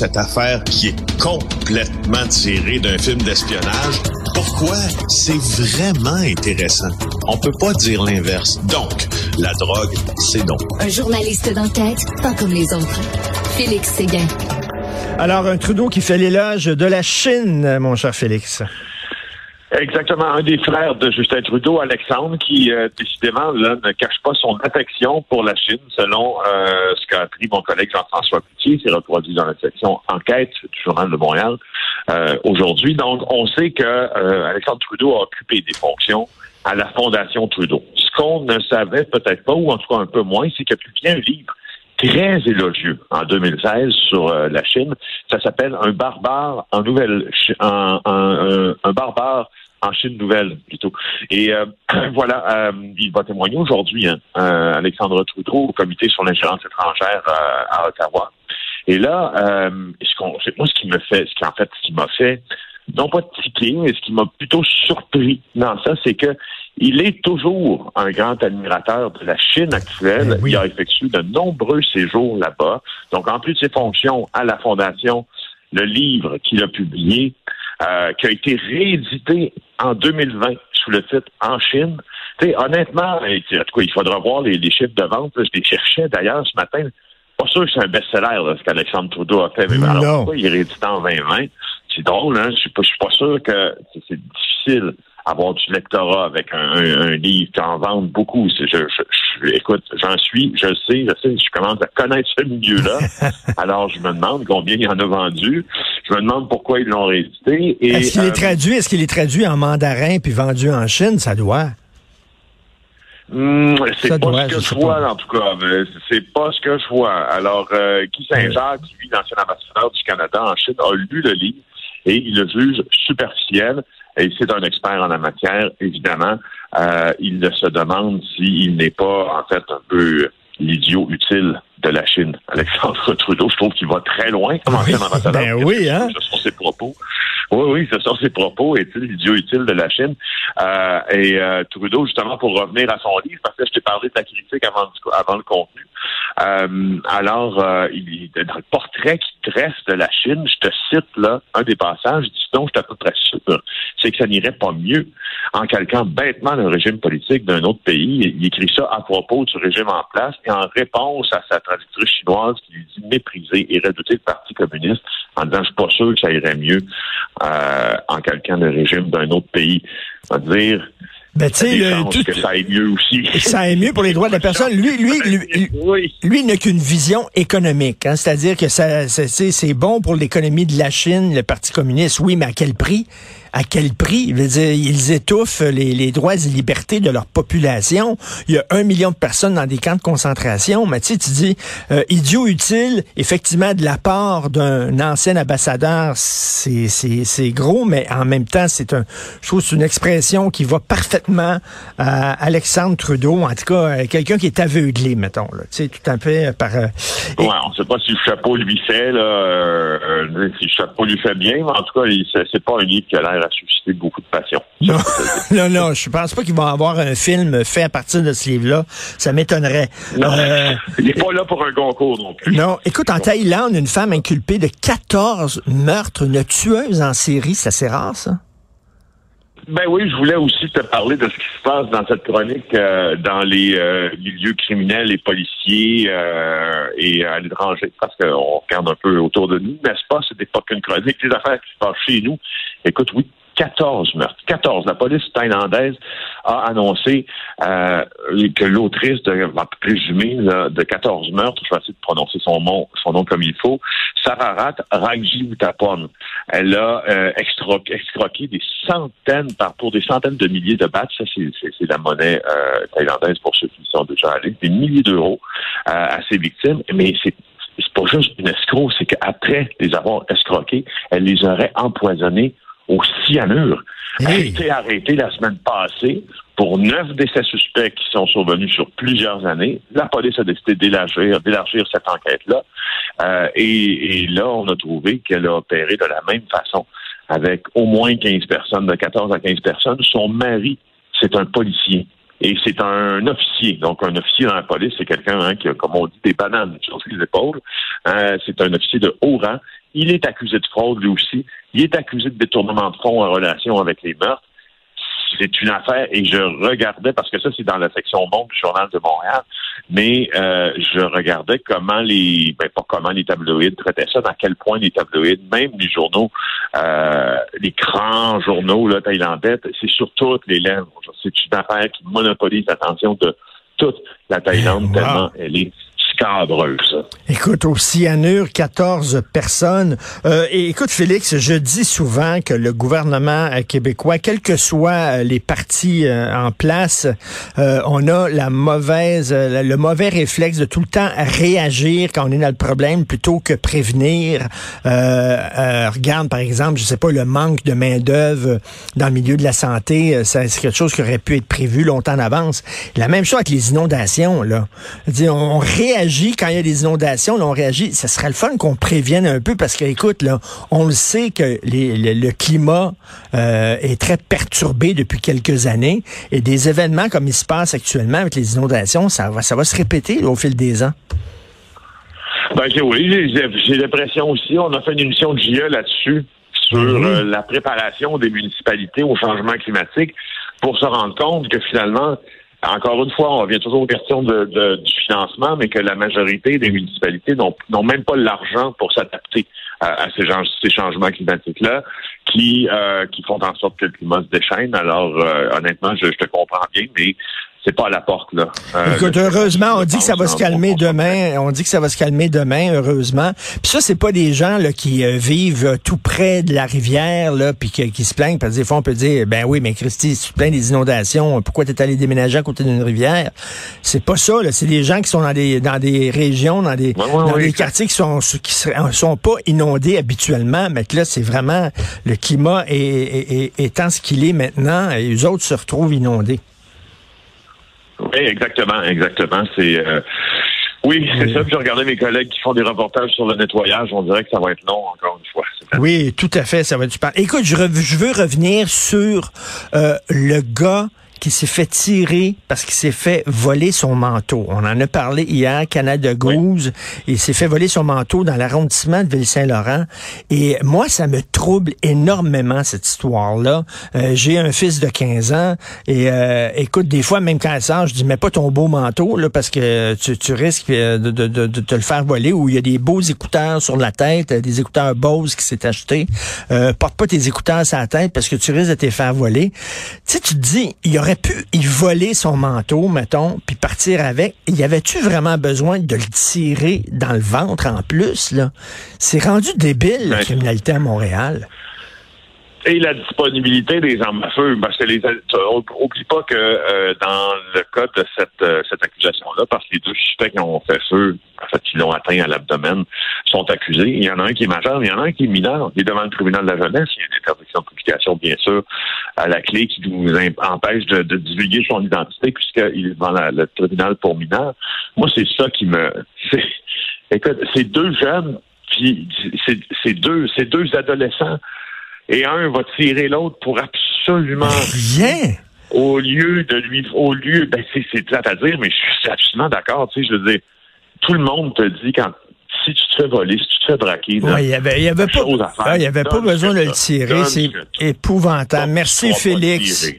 cette affaire qui est complètement tirée d'un film d'espionnage. Pourquoi? C'est vraiment intéressant? On peut pas dire l'inverse. Donc, la drogue, c'est donc. Un journaliste d'enquête, pas comme les autres. Félix Séguin. Alors, un Trudeau qui fait l'éloge de la Chine, mon cher Félix. Exactement, un des frères de Justin Trudeau, Alexandre, qui euh, décidément là, ne cache pas son affection pour la Chine, selon euh, ce qu'a appris mon collègue Jean-François Coutier, c'est reproduit dans la section Enquête du Journal de Montréal euh, aujourd'hui. Donc, on sait que Alexandre Trudeau a occupé des fonctions à la Fondation Trudeau. Ce qu'on ne savait peut-être pas, ou en tout cas un peu moins, c'est qu'il a publié un livre très élogieux en 2016 sur la Chine. Ça s'appelle Un barbare en nouvelle, un, un, un, barbare en Chine nouvelle plutôt. Et euh, voilà, euh, il va témoigner aujourd'hui, hein, euh, Alexandre Trudeau, au comité sur l'ingérence étrangère à Ottawa. Et là, ce qu'on, moi, ce qui me fait, ce qui en fait, ce qui m'a fait, non pas tiquer, mais ce qui m'a plutôt surpris dans ça, c'est que il est toujours un grand admirateur de la Chine actuelle. Eh il a effectué de nombreux séjours là-bas. Donc, en plus de ses fonctions à la Fondation, le livre qu'il a publié, euh, qui a été réédité en 2020 sous le titre En Chine. sais, honnêtement, en tout cas, il faudra voir les, chiffres de vente. Je les cherchais d'ailleurs ce matin. Pas sûr que c'est un best-seller, ce qu'Alexandre Trudeau a fait. Mais alors, pourquoi il est réédité en 2020? C'est drôle, hein? Je suis pas, sûr que c'est difficile avoir du lectorat avec un, livre qui en vend beaucoup. Je, je, écoute, j'en suis, je sais, je sais, je commence à connaître ce milieu-là. Alors, je me demande combien il y en a vendu. Je me demande pourquoi ils l'ont réédité. Est-ce qu'il est euh, traduit, est-ce qu'il est traduit en mandarin puis vendu en Chine? Ça doit. Hmm, c'est pas ce que je, vois, en tout cas. C'est pas ce que je vois. Alors, euh, Guy Saint-Jacques, lui, l'ancien ambassadeur du Canada en Chine, a lu le livre et il le juge superficiel et c'est un expert en la matière, évidemment, euh, il se demande s'il n'est pas, en fait, un peu l'idiot utile de la Chine. Alexandre Trudeau, je trouve qu'il va très loin comme ancien ambassadeur. Ben oui, hein? Ce sont ses propos. Oui, oui, ce sont ses propos. Est-il l'idiot utile de la Chine? Euh, et euh, Trudeau, justement, pour revenir à son livre, parce que je t'ai parlé de la critique avant, avant le contenu. Euh, alors, euh, il, dans le portrait qu'il dresse de la Chine, je te cite là un des passages, dis donc, je suis à peu sûr, c'est que ça n'irait pas mieux en calquant bêtement le régime politique d'un autre pays. Il écrit ça à propos du régime en place et en réponse à sa traductrice chinoise qui lui dit mépriser et redouter le Parti communiste en disant, je suis pas sûr que ça irait mieux euh, en calquant le régime d'un autre pays. On va dire, ben, tu sais, tout, que ça aille mieux aussi. Ça aille mieux pour les droits de la personne. Lui, lui, lui, lui, n'a qu'une vision économique. Hein, C'est-à-dire que ça, c'est bon pour l'économie de la Chine, le Parti communiste. Oui, mais à quel prix? À quel prix? ils étouffent les, droits et libertés de leur population. Il y a un million de personnes dans des camps de concentration. Mais tu sais, tu dis, euh, idiot utile, effectivement, de la part d'un ancien ambassadeur, c'est gros, mais en même temps, c'est un, je trouve, c'est une expression qui va parfaitement à Alexandre Trudeau, en tout cas, euh, quelqu'un qui est aveuglé, mettons, tu sais, tout un peu euh, par... ouais, on sait pas si le chapeau lui fait, là, si le chapeau lui fait bien, mais en tout cas, c'est pas un livre qui a l'air a suscité beaucoup de passion. Non, non, non, je pense pas qu'ils vont avoir un film fait à partir de ce livre-là. Ça m'étonnerait. Euh, il n'est pas là pour un concours non plus. Non, écoute, en Thaïlande, une femme inculpée de 14 meurtres, une tueuse en série, c'est assez rare, ça? Ben oui, je voulais aussi te parler de ce qui se passe dans cette chronique euh, dans les euh, milieux criminels et policiers et à l'étranger, parce qu'on regarde un peu autour de nous, n'est-ce pas? N'est pas qu'une chronique. Les affaires qui se passent chez nous, écoute, oui, 14 meurtres. 14. La police thaïlandaise a annoncé euh, que l'autrice de, va présumer de 14 meurtres, je vais essayer de prononcer son nom, son nom comme il faut, Sararat Rangji Utapon. Elle a euh, des centaines, par, pour des centaines de milliers de bahts, ça c'est la monnaie euh, thaïlandaise pour ceux qui sont déjà allés, des milliers d'euros euh, à ses victimes, mais c'est c'est pas juste une escroc, c'est qu'après les avoir escroqués, elle les aurait empoisonnés au cyanure. A été arrêtée la semaine passée pour neuf décès suspects qui sont survenus sur plusieurs années. La police a décidé d'élargir, d'élargir cette enquête-là. Euh, et, là, on a trouvé qu'elle a opéré de la même façon avec au moins 15 personnes, de 14 à 15 personnes. Son mari, c'est un policier Et c'est un officier. Donc, un officier dans la police, c'est quelqu'un hein, qui a, comme on dit, des bananes sur les épaules. Euh, c'est un officier de haut rang. Il est accusé de fraude, lui aussi. Il est accusé de détournement de fonds en relation avec les meurtres c'est une affaire et je regardais parce que ça c'est dans la section monde du journal de Montréal, mais euh, je regardais comment les ben pas comment les tabloïds traitaient ça, dans quel point les tabloïds, même les journaux, euh, les grands journaux là thaïlandais, c'est sur toutes les lèvres. C'est une affaire qui monopolise l'attention de toute la Thaïlande tellement elle est Écoute, au cyanure, 14 personnes. Euh, écoute, Félix, je dis souvent que le gouvernement euh, québécois, quels que soient euh, les partis en place, on a la mauvaise, le mauvais réflexe de tout le temps réagir quand on est dans le problème plutôt que prévenir. regarde, par exemple, je sais pas, le manque de main-d'œuvre dans le milieu de la santé, c'est quelque chose qui aurait pu être prévu longtemps en avance. La même chose avec les inondations, là. on réagit quand il y a des inondations, là, on réagit. Ça serait le fun qu'on prévienne un peu parce que, écoute, là, on le sait que le, climat euh, est très perturbé depuis quelques années et des événements comme il se passe actuellement avec les inondations, ça va, ça va se répéter au fil des ans. Ben, oui, j'ai l'impression aussi. On a fait une émission de JE là-dessus sur mhm. euh, la préparation des municipalités au changement climatique pour se rendre compte que finalement, encore une fois, on revient toujours aux questions de, du financement, mais que la majorité des municipalités n'ont même pas l'argent pour s'adapter à, ces, ces, changements climatiques-là, qui, euh, qui font en sorte que le climat se déchaîne. Alors, euh, honnêtement, je, je, te comprends bien, mais c'est pas à la porte là. Euh, Écoute, heureusement, on dit que ça va se calmer demain. On dit que ça va se calmer demain, heureusement. Puis ça, c'est pas des gens là qui euh, vivent euh, tout près de la rivière là, puis qui, se plaignent parce que des fois on peut dire, ben oui, mais Christy, si tu te plains des inondations, pourquoi t'es allé déménager à côté d'une rivière? C'est pas ça. Là. C'est des gens qui sont dans des dans des régions, dans des dans des quartiers qui sont qui sont pas inondés habituellement, mais que là, c'est vraiment le climat est, est, étant ce qu'il est maintenant, et les autres se retrouvent inondés. Oui, exactement, exactement. C'est euh, oui, c'est ça. Puis j'ai regardé mes collègues qui font des reportages sur le nettoyage. On dirait que ça va être long encore une fois. Oui, tout à fait, ça va être super. Écoute, je, je veux revenir sur euh, le gars qui s'est fait tirer parce qu'il s'est fait voler son manteau. On en a parlé hier, Canada Goose. Il s'est fait voler son manteau dans l'arrondissement de Ville-Saint-Laurent. Et moi, ça me trouble énormément, cette histoire-là. Euh, j'ai un fils de 15 ans et euh, écoute, des fois, même quand elle sort, je dis, mets pas ton beau manteau, là, parce que tu, tu risques euh, de, de, de, de, te le faire voler ou il y a des beaux écouteurs sur la tête, des écouteurs Bose qui s'est acheté. porte pas tes écouteurs sur la tête parce que tu risques de te faire voler. Tu sais, tu te dis, il y aurait pu y voler son manteau, mettons, puis partir avec. Y avait-tu vraiment besoin de le tirer dans le ventre en plus, là? C'est rendu débile, la criminalité à Montréal et la disponibilité des armes à feu. Parce que les oublie pas que euh, dans le cas de cette, euh, cette accusation-là, parce que les deux suspects qui ont fait feu, en fait, qui l'ont atteint à l'abdomen, sont accusés. Il y en a un qui est majeur, il y en a un qui est mineur. Il est devant le tribunal de la jeunesse. Il y a une interdiction de publication, bien sûr, à la clé qui nous empêche de, de divulguer son identité puisqu'il est devant le tribunal pour mineur. Moi, c'est ça qui me... Écoute, ces deux jeunes, puis c'est deux, ces deux adolescents et un va tirer l'autre pour absolument rien. Au lieu de lui, au lieu, ben c'est plate à dire, mais je suis absolument d'accord. Tu sais, je veux dire, tout le monde te dit quand si tu te fais voler, si tu te fais braquer, il y avait, y avait pas, il y avait pas besoin de le tirer. C'est épouvantable. Merci Félix.